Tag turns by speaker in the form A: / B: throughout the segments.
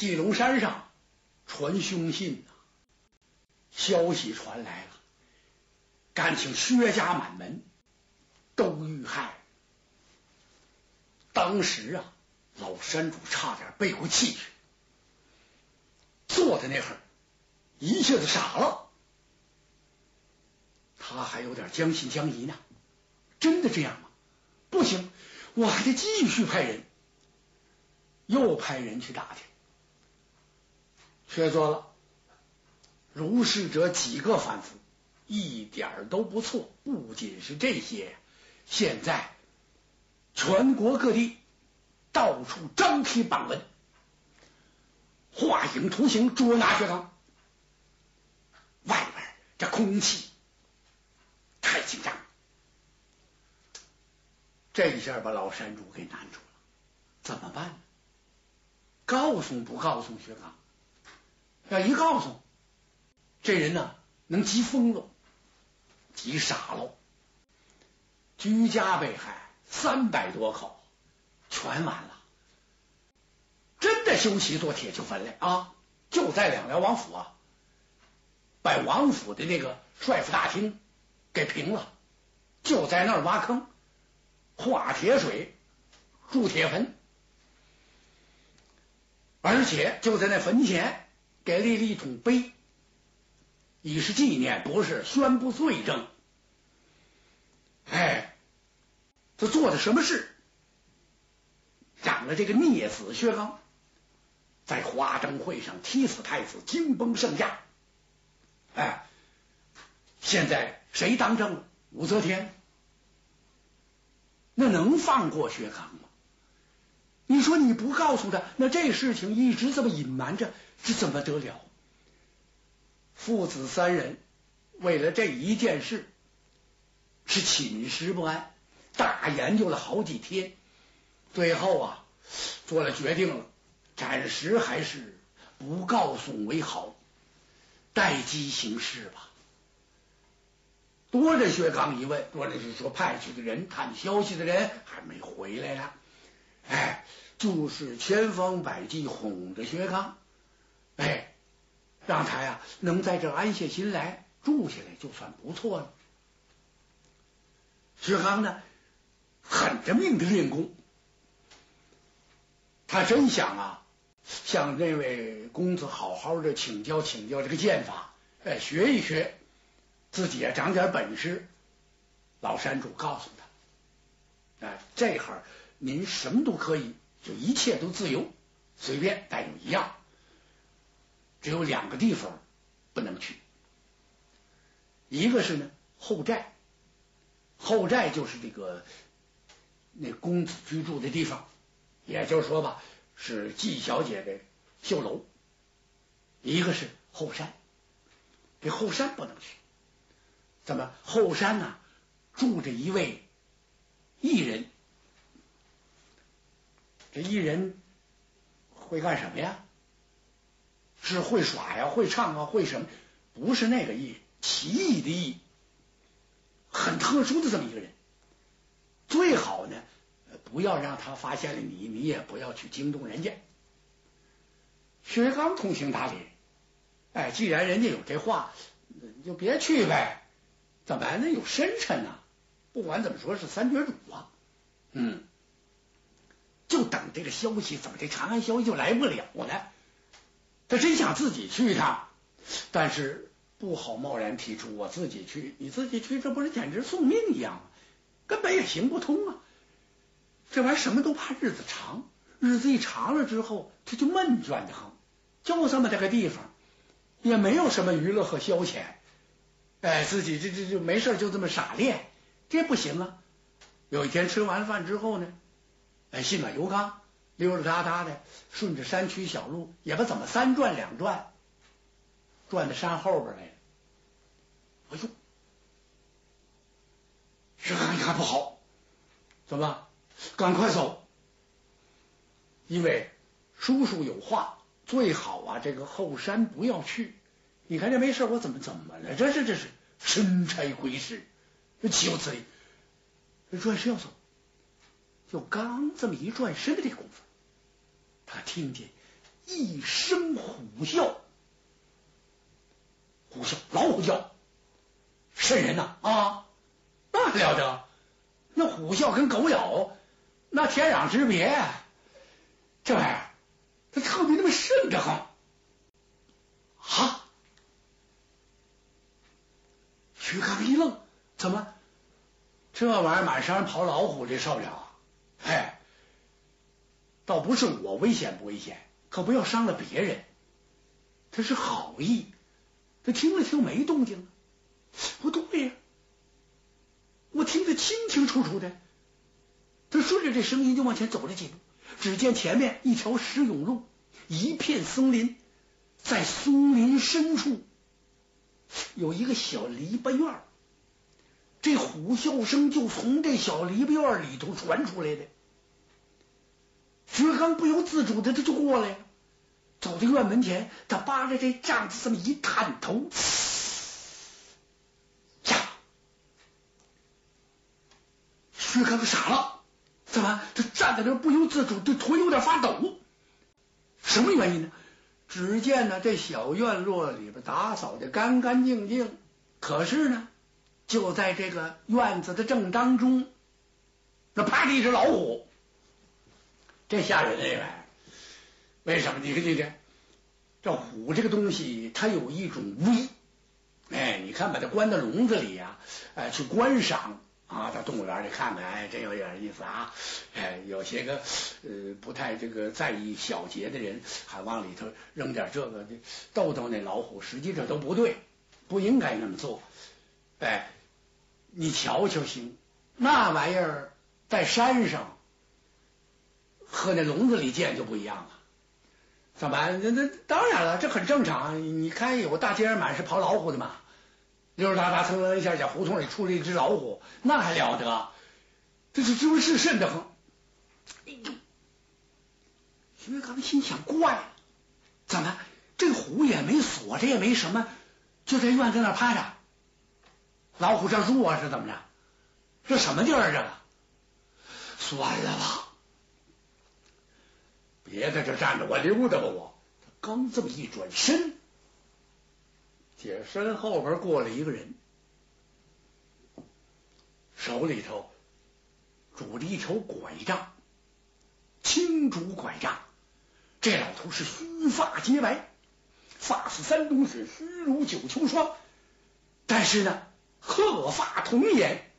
A: 鸡笼山上传凶信呐，消息传来了，感情薛家满门都遇害。当时啊，老山主差点背过气去，坐在那会儿一下子傻了。他还有点将信将疑呢，真的这样吗？不行，我还得继续派人。又派人去打听，却说了，如是者几个反复，一点都不错。不仅是这些，现在全国各地到处张贴榜文，画影图形捉拿学堂。外边这空气太紧张，这一下把老山主给难住了，怎么办呢？告诉不告诉薛刚？要一告诉，这人呢能急疯了，急傻了。居家被害三百多口，全完了。真的修齐做铁球坟来啊！就在两辽王府啊，把王府的那个帅府大厅给平了，就在那儿挖坑，化铁水，筑铁坟。而且就在那坟前给立了一桶碑，以示纪念，不是宣布罪证。哎，他做的什么事，让了这个孽子薛刚在华灯会上踢死太子，惊崩圣驾。哎，现在谁当政？武则天，那能放过薛刚吗？你说你不告诉他，那这事情一直这么隐瞒着，这怎么得了？父子三人为了这一件事是寝食不安，大研究了好几天，最后啊做了决定了，暂时还是不告诉为好，待机行事吧。多着薛刚一问，多着是说派去的人探消息的人还没回来呀。哎，就是千方百计哄着薛刚，哎，让他呀能在这安下心来住下来，就算不错了。薛刚呢，狠着命的练功，他真想啊，向那位公子好好的请教请教这个剑法，哎，学一学，自己也长点本事。老山主告诉他，哎，这会儿。您什么都可以，就一切都自由，随便，但有一样，只有两个地方不能去，一个是呢后寨，后寨就是这个那公子居住的地方，也就是说吧，是季小姐的绣楼；一个是后山，这后山不能去，怎么后山呢？住着一位艺人。这艺人会干什么呀？是会耍呀，会唱啊，会什么？不是那个意，奇异的意，很特殊的这么一个人。最好呢，不要让他发现了你，你也不要去惊动人家。薛刚通情达理，哎，既然人家有这话，你就别去呗。怎么那有深沉呢？不管怎么说，是三绝主啊，嗯。就等这个消息，怎么这长安消息就来不了呢？他真想自己去一趟，但是不好贸然提出我自己去。你自己去，这不是简直送命一样吗？根本也行不通啊！这玩意儿什么都怕日子长，日子一长了之后，他就闷倦的很。就这么这个地方，也没有什么娱乐和消遣，哎，自己这这就没事就这么傻练，这不行啊！有一天吃完饭之后呢？哎，信了油缸，溜溜达达的，顺着山区小路，也不怎么三转两转，转到山后边来了。哎呦，薛刚一看不好，怎么？赶快走！因为叔叔有话，最好啊，这个后山不要去。你看这没事，我怎么怎么了？这是这是神差鬼使，岂有此理！转身要走。就刚这么一转身的这功夫，他听见一声虎啸，虎啸，老虎叫，瘆人呐啊！那了得，那虎啸跟狗咬，那天壤之别，这玩意儿，它特别那么瘆得慌啊！徐刚一愣，怎么？这玩意儿满山跑老虎，这受不了啊！哎，倒不是我危险不危险，可不要伤了别人。他是好意，他听了听没动静，不对呀，我听得清清楚楚的。他顺着这声音就往前走了几步，只见前面一条石甬路，一片松林，在松林深处有一个小篱笆院这虎啸声就从这小篱笆院里头传出来的。薛刚不由自主的他就过来了，走到院门前，他扒着这帐子这么一探头，呀！薛刚傻了，怎么？他站在那不由自主，这腿有点发抖。什么原因呢？只见呢，这小院落里边打扫的干干净净，可是呢，就在这个院子的正当中，那趴着一只老虎。这吓人哎！为什么？你看这，这虎这个东西，它有一种威。哎，你看把它关到笼子里呀，哎，去观赏啊，到动物园里看看，哎，真有点意思啊！哎，有些个呃不太这个在意小节的人，还往里头扔点这个逗逗那老虎，实际上都不对，不应该那么做。哎，你瞧瞧行，那玩意儿在山上。和那笼子里见就不一样了，怎么？那那当然了，这很正常。你看，有大街上满是跑老虎的嘛，溜溜达达，蹭蹭一下，小胡同里出了一只老虎，那还了得？这是这不是瘆得慌？哎呦！薛刚心想：怪，怎么这虎也没锁，这也没什么，就在院子那趴着？老虎这住啊？是怎么着？这什么地儿？这个算了吧。别在这站着，我溜达吧。我刚这么一转身，姐身后边过来一个人，手里头拄着一条拐杖，青竹拐杖。这老头是须发洁白，发似三冬雪，须如九秋霜。但是呢，鹤发童颜，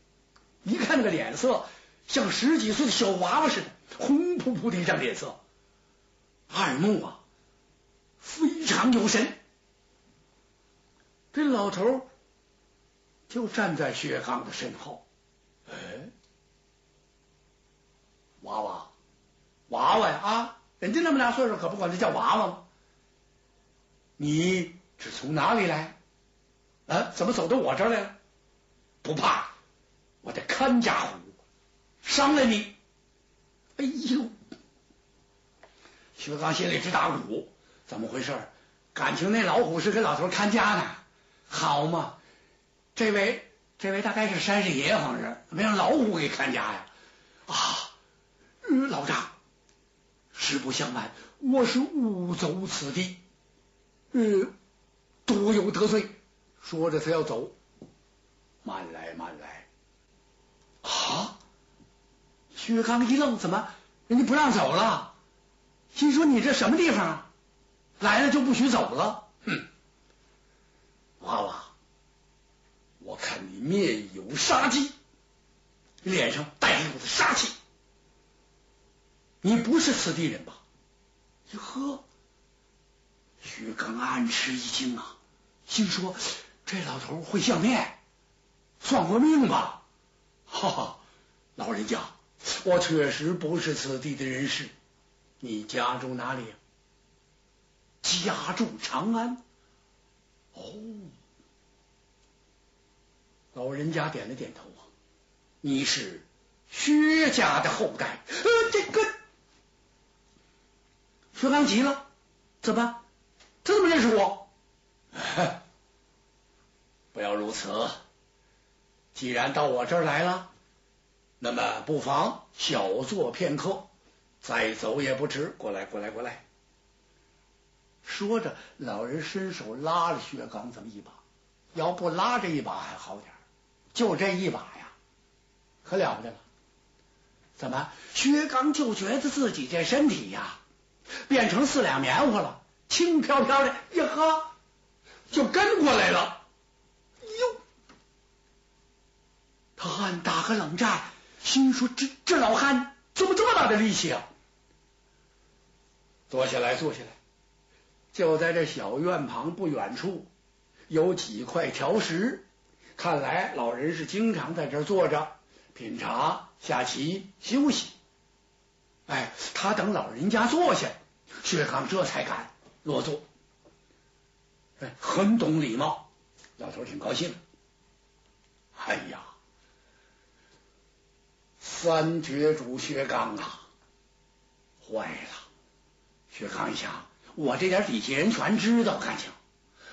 A: 一看那个脸色，像十几岁的小娃娃似的，红扑扑的一张脸色。二目啊，非常有神。这老头就站在薛刚的身后。哎，娃娃，娃娃呀啊！人家那么大岁数，可不管他叫娃娃吗？你是从哪里来？啊，怎么走到我这儿来了？不怕，我的看家虎伤了你。哎呦！薛刚心里直打鼓，怎么回事？感情那老虎是给老头看家呢？好嘛，这位这位大概是山神爷，好像是没让老虎给看家呀？啊，老丈，实不相瞒，我是误走此地，呃，多有得罪。说着，他要走，慢来慢来。啊！薛刚一愣，怎么人家不让走了？心说：“你这什么地方啊？来了就不许走了？”哼，娃娃，我看你面有杀机，脸上带一股子杀气，你不是此地人吧？哟呵，徐刚暗吃一惊啊，心说：“这老头会相面，算过命吧？”哈哈，老人家，我确实不是此地的人士。你家住哪里？家住长安。哦，老人家点了点头啊。你是薛家的后代？呃，这个薛刚急了，怎么？他怎么认识我？不要如此。既然到我这儿来了，那么不妨小坐片刻。再走也不迟，过来，过来，过来。说着，老人伸手拉了薛刚这么一把，要不拉这一把还好点就这一把呀，可了不得了。怎么？薛刚就觉得自己这身体呀，变成四两棉花了，轻飘飘的，一喝，就跟过来了。哟，他暗打个冷战，心说：这这老汉怎么这么大的力气啊？坐下来，坐下来。就在这小院旁不远处，有几块条石。看来老人是经常在这坐着品茶、下棋、休息。哎，他等老人家坐下，薛刚这才敢落座。哎，很懂礼貌，老头挺高兴。哎呀，三绝主薛刚啊，坏了！薛康一想，我这点底下人全知道，看情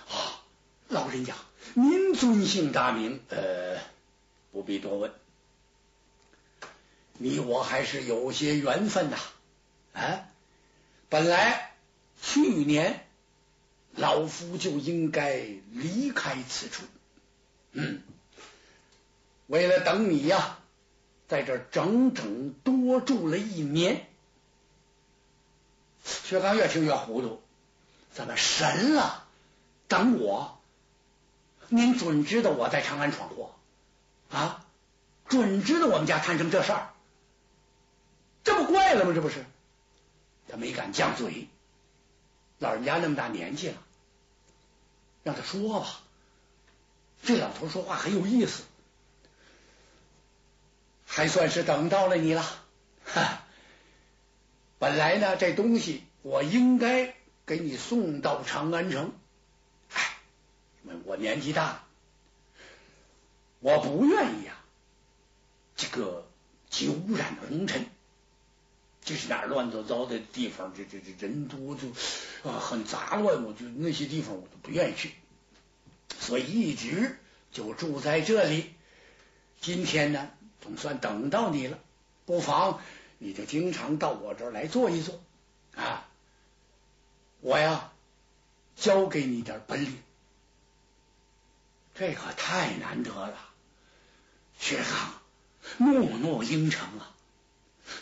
A: 啊，老人家您尊姓大名？呃，不必多问，你我还是有些缘分呐。啊，本来去年老夫就应该离开此处，嗯，为了等你呀，在这整整多住了一年。薛刚越听越糊涂，怎么神了？等我？您准知道我在长安闯祸啊？准知道我们家摊成这事儿？这不怪了吗？这不是？他没敢犟嘴。老人家那么大年纪了，让他说吧。这老头说话很有意思，还算是等到了你了。哈。本来呢，这东西我应该给你送到长安城，哎，我年纪大了，我不愿意呀。这个久染红尘，这是哪乱糟糟的地方？这这这人多就啊很杂乱，我就那些地方我都不愿意去，所以一直就住在这里。今天呢，总算等到你了，不妨。你就经常到我这儿来坐一坐啊！我呀，教给你点本领，这可太难得了。薛刚诺诺应承啊，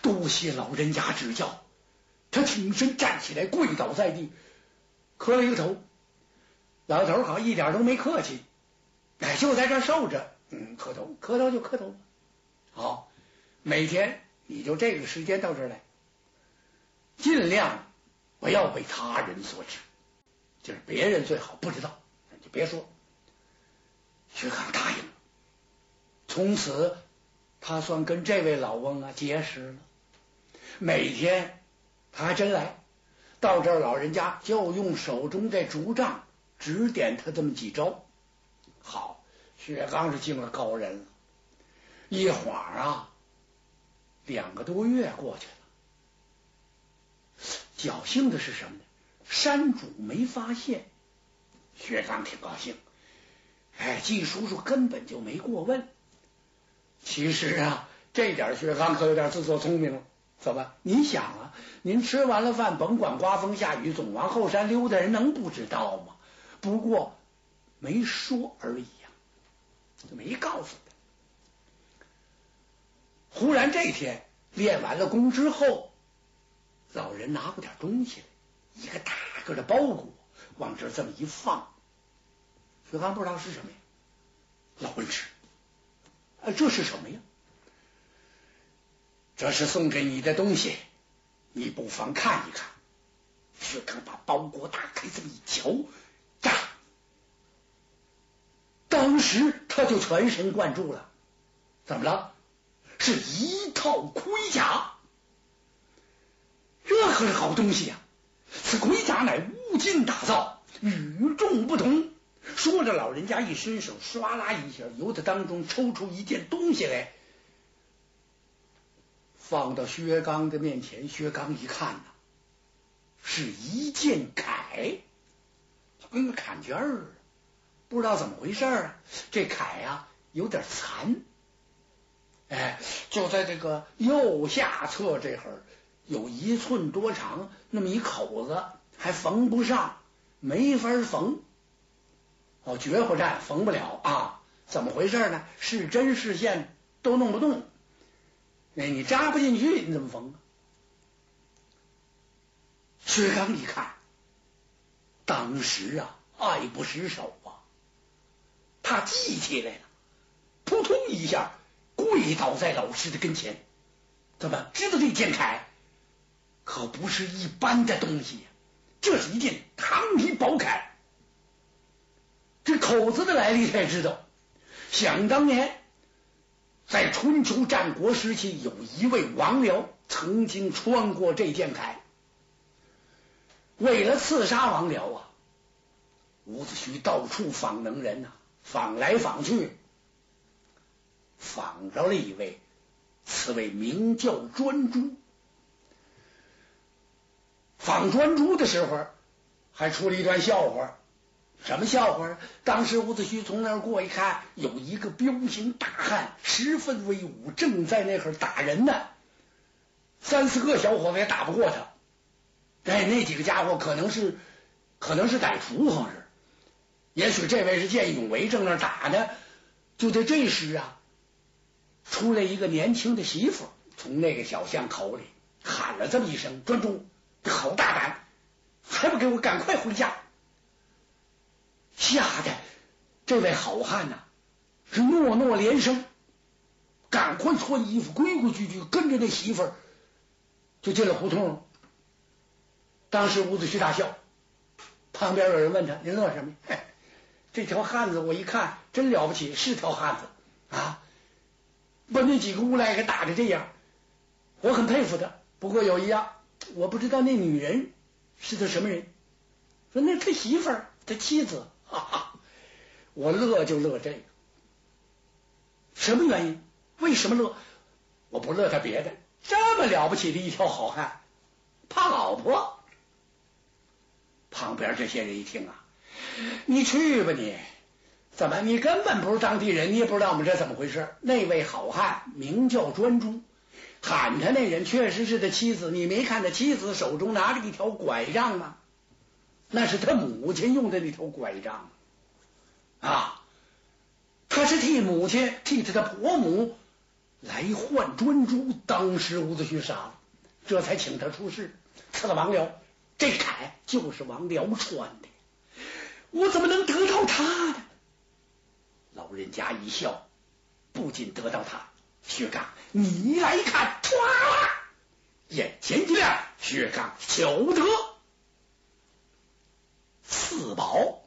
A: 多谢老人家指教。他挺身站起来，跪倒在地，磕了一个头。老头好一点都没客气，哎，就在这受着，嗯，磕头，磕头就磕头。好，每天。你就这个时间到这儿来，尽量不要被他人所知，就是别人最好不知道，就别说。薛刚答应了，从此他算跟这位老翁啊结识了。每天他还真来到这儿，老人家就用手中这竹杖指点他这么几招。好，薛刚是敬了高人了，一晃啊。两个多月过去了，侥幸的是什么呢？山主没发现，薛刚挺高兴。哎，季叔叔根本就没过问。其实啊，这点薛刚可有点自作聪明了。怎么？您想啊，您吃完了饭，甭管刮风下雨，总往后山溜达，人能不知道吗？不过没说而已呀，就没告诉。忽然这天练完了功之后，老人拿过点东西来，一个大个的包裹，往这这么一放。薛刚不知道是什么呀，老文痴，啊，这是什么呀？这是送给你的东西，你不妨看一看。薛刚把包裹打开，这么一瞧，呀，当时他就全神贯注了。怎么了？是一套盔甲，这可是好东西呀！此盔甲乃乌金打造，与众不同。说着，老人家一伸手，唰啦一下，由他当中抽出一件东西来，放到薛刚的面前。薛刚一看呐，是一件铠，跟个坎肩儿，不知道怎么回事啊。这铠呀，有点残。哎，就在这个右下侧这会儿有一寸多长，那么一口子还缝不上，没法缝。哦，绝活战缝不了啊？怎么回事呢？是针是线都弄不动，那你扎不进去，你怎么缝啊？薛刚一看，当时啊，爱不释手啊，他记起来了，扑通一下跪倒在老师的跟前。怎么知道这剑铠可不是一般的东西？这是一件唐皮宝铠。这口子的来历才知道。想当年，在春秋战国时期，有一位王僚曾经穿过这剑铠。为了刺杀王僚啊，伍子胥到处访能人呐，访来访去，访着了一位，此位名叫专诸。访专诸的时候，还出了一段笑话。什么笑话？当时伍子胥从那儿过一看，有一个彪形大汉，十分威武，正在那会打人呢。三四个小伙子也打不过他。哎，那几个家伙可能是，可能是歹徒，好像是。也许这位是见义勇为，正那打呢。就在这时啊，出来一个年轻的媳妇，从那个小巷口里喊了这么一声：“专诸，好大胆，还不给我赶快回家！”吓得这位好汉呐，是诺诺连声，赶快穿衣服，规规矩矩跟着那媳妇儿就进了胡同。当时伍子胥大笑，旁边有人问他：“你乐什么？” 这条汉子我一看真了不起，是条汉子啊！把那几个无赖给打的这样，我很佩服他。不过有一样，我不知道那女人是他什么人。说那他媳妇儿，他妻子。哈哈，我乐就乐这个，什么原因？为什么乐？我不乐他别的，这么了不起的一条好汉，怕老婆。旁边这些人一听啊，你去吧你，怎么你根本不是当地人，你也不知道我们这怎么回事？那位好汉名叫专诸，喊他那人确实是他妻子，你没看他妻子手中拿着一条拐杖吗？那是他母亲用的那条拐杖啊，他是替母亲替他的婆母来换专诸。当时伍子胥傻了，这才请他出世，赐了王僚。这铠就是王僚穿的，我怎么能得到他呢？老人家一笑，不仅得到他，薛刚，你来看，唰，眼前一亮，薛刚求得。四宝。